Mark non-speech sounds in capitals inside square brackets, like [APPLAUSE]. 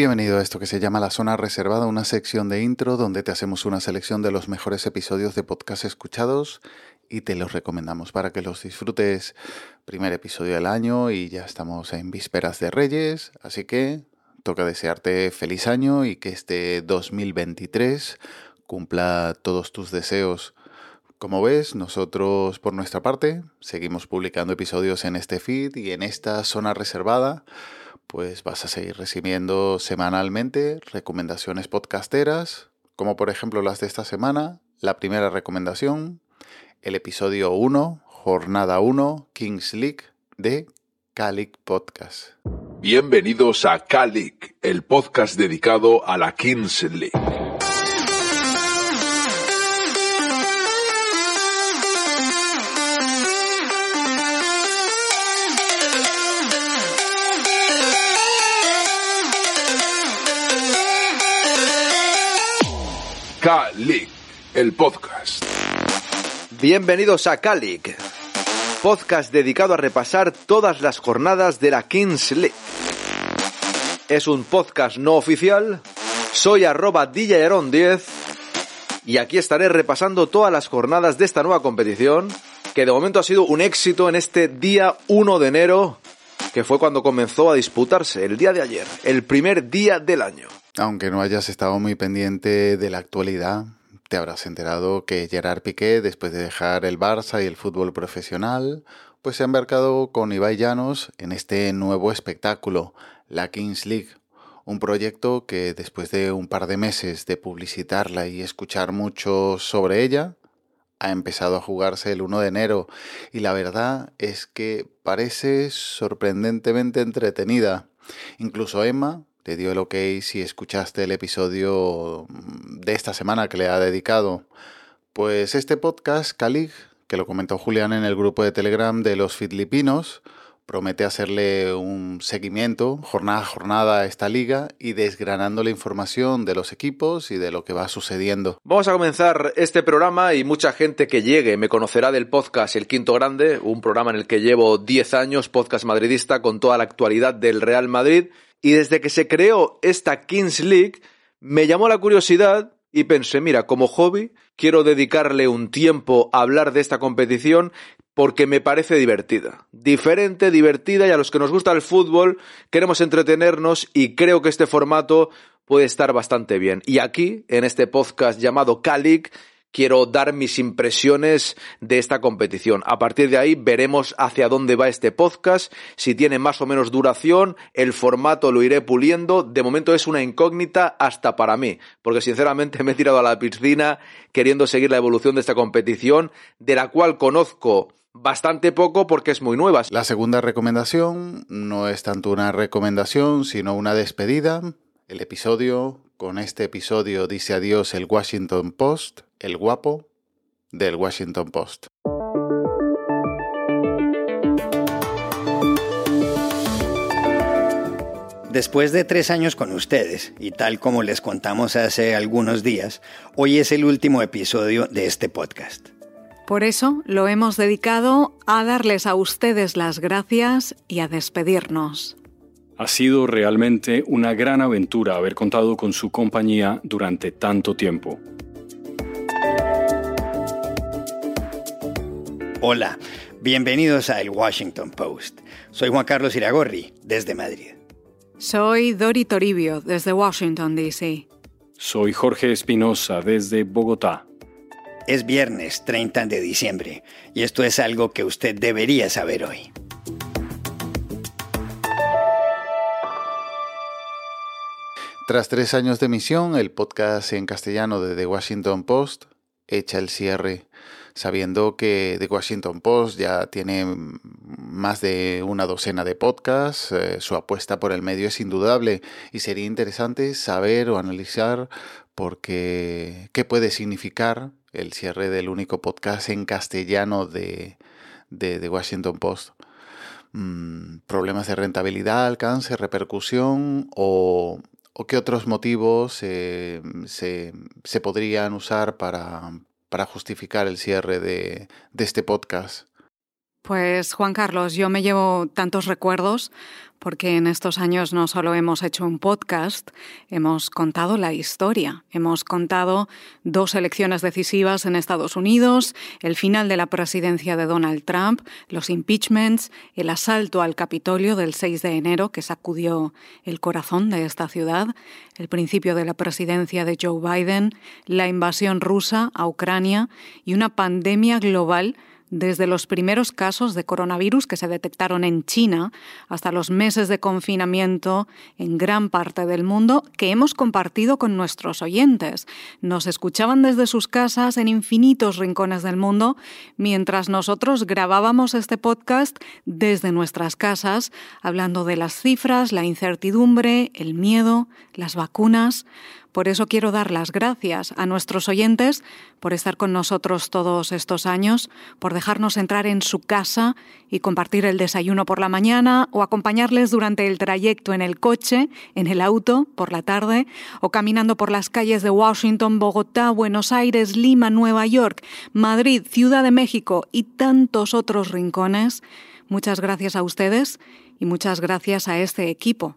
Bienvenido a esto que se llama La Zona Reservada, una sección de intro donde te hacemos una selección de los mejores episodios de podcast escuchados y te los recomendamos para que los disfrutes. Primer episodio del año y ya estamos en vísperas de Reyes, así que toca desearte feliz año y que este 2023 cumpla todos tus deseos. Como ves, nosotros por nuestra parte seguimos publicando episodios en este feed y en esta zona reservada pues vas a seguir recibiendo semanalmente recomendaciones podcasteras, como por ejemplo las de esta semana. La primera recomendación, el episodio 1, jornada 1, Kings League de Calic Podcast. Bienvenidos a Calic, el podcast dedicado a la Kings League. Calic, el podcast. Bienvenidos a Calic, podcast dedicado a repasar todas las jornadas de la Kings League. Es un podcast no oficial, soy arroba DJRon10 y aquí estaré repasando todas las jornadas de esta nueva competición, que de momento ha sido un éxito en este día 1 de enero, que fue cuando comenzó a disputarse, el día de ayer, el primer día del año. Aunque no hayas estado muy pendiente de la actualidad, te habrás enterado que Gerard Piqué, después de dejar el Barça y el fútbol profesional, pues se ha embarcado con Ibai Llanos en este nuevo espectáculo, la Kings League, un proyecto que después de un par de meses de publicitarla y escuchar mucho sobre ella, ha empezado a jugarse el 1 de enero y la verdad es que parece sorprendentemente entretenida. Incluso Emma, te dio el ok si escuchaste el episodio de esta semana que le ha dedicado. Pues este podcast, Calig, que lo comentó Julián en el grupo de Telegram de los Filipinos, promete hacerle un seguimiento jornada a jornada a esta liga y desgranando la información de los equipos y de lo que va sucediendo. Vamos a comenzar este programa y mucha gente que llegue me conocerá del podcast El Quinto Grande, un programa en el que llevo 10 años, podcast madridista con toda la actualidad del Real Madrid y desde que se creó esta Kings League, me llamó la curiosidad y pensé, mira, como hobby, quiero dedicarle un tiempo a hablar de esta competición porque me parece divertida. Diferente, divertida y a los que nos gusta el fútbol queremos entretenernos y creo que este formato puede estar bastante bien. Y aquí, en este podcast llamado Calic, quiero dar mis impresiones de esta competición. A partir de ahí veremos hacia dónde va este podcast, si tiene más o menos duración, el formato lo iré puliendo. De momento es una incógnita hasta para mí, porque sinceramente [LAUGHS] me he tirado a la piscina queriendo seguir la evolución de esta competición, de la cual conozco bastante poco porque es muy nueva. La segunda recomendación no es tanto una recomendación, sino una despedida. El episodio, con este episodio dice adiós el Washington Post, el guapo del Washington Post. Después de tres años con ustedes, y tal como les contamos hace algunos días, hoy es el último episodio de este podcast. Por eso lo hemos dedicado a darles a ustedes las gracias y a despedirnos. Ha sido realmente una gran aventura haber contado con su compañía durante tanto tiempo. Hola, bienvenidos a El Washington Post. Soy Juan Carlos Iragorri, desde Madrid. Soy Dori Toribio, desde Washington, D.C. Soy Jorge Espinosa, desde Bogotá. Es viernes 30 de diciembre y esto es algo que usted debería saber hoy. Tras tres años de emisión, el podcast en castellano de The Washington Post echa el cierre sabiendo que The Washington Post ya tiene más de una docena de podcasts, eh, su apuesta por el medio es indudable y sería interesante saber o analizar porque qué puede significar el cierre del único podcast en castellano de, The Washington Post. Mm, problemas de rentabilidad, alcance, repercusión o, qué otros motivos se, se podrían usar para, para justificar el cierre de, este podcast. Pues Juan Carlos, yo me llevo tantos recuerdos porque en estos años no solo hemos hecho un podcast, hemos contado la historia, hemos contado dos elecciones decisivas en Estados Unidos, el final de la presidencia de Donald Trump, los impeachments, el asalto al Capitolio del 6 de enero que sacudió el corazón de esta ciudad, el principio de la presidencia de Joe Biden, la invasión rusa a Ucrania y una pandemia global desde los primeros casos de coronavirus que se detectaron en China hasta los meses de confinamiento en gran parte del mundo que hemos compartido con nuestros oyentes. Nos escuchaban desde sus casas en infinitos rincones del mundo mientras nosotros grabábamos este podcast desde nuestras casas hablando de las cifras, la incertidumbre, el miedo, las vacunas. Por eso quiero dar las gracias a nuestros oyentes por estar con nosotros todos estos años, por dejarnos entrar en su casa y compartir el desayuno por la mañana o acompañarles durante el trayecto en el coche, en el auto, por la tarde, o caminando por las calles de Washington, Bogotá, Buenos Aires, Lima, Nueva York, Madrid, Ciudad de México y tantos otros rincones. Muchas gracias a ustedes y muchas gracias a este equipo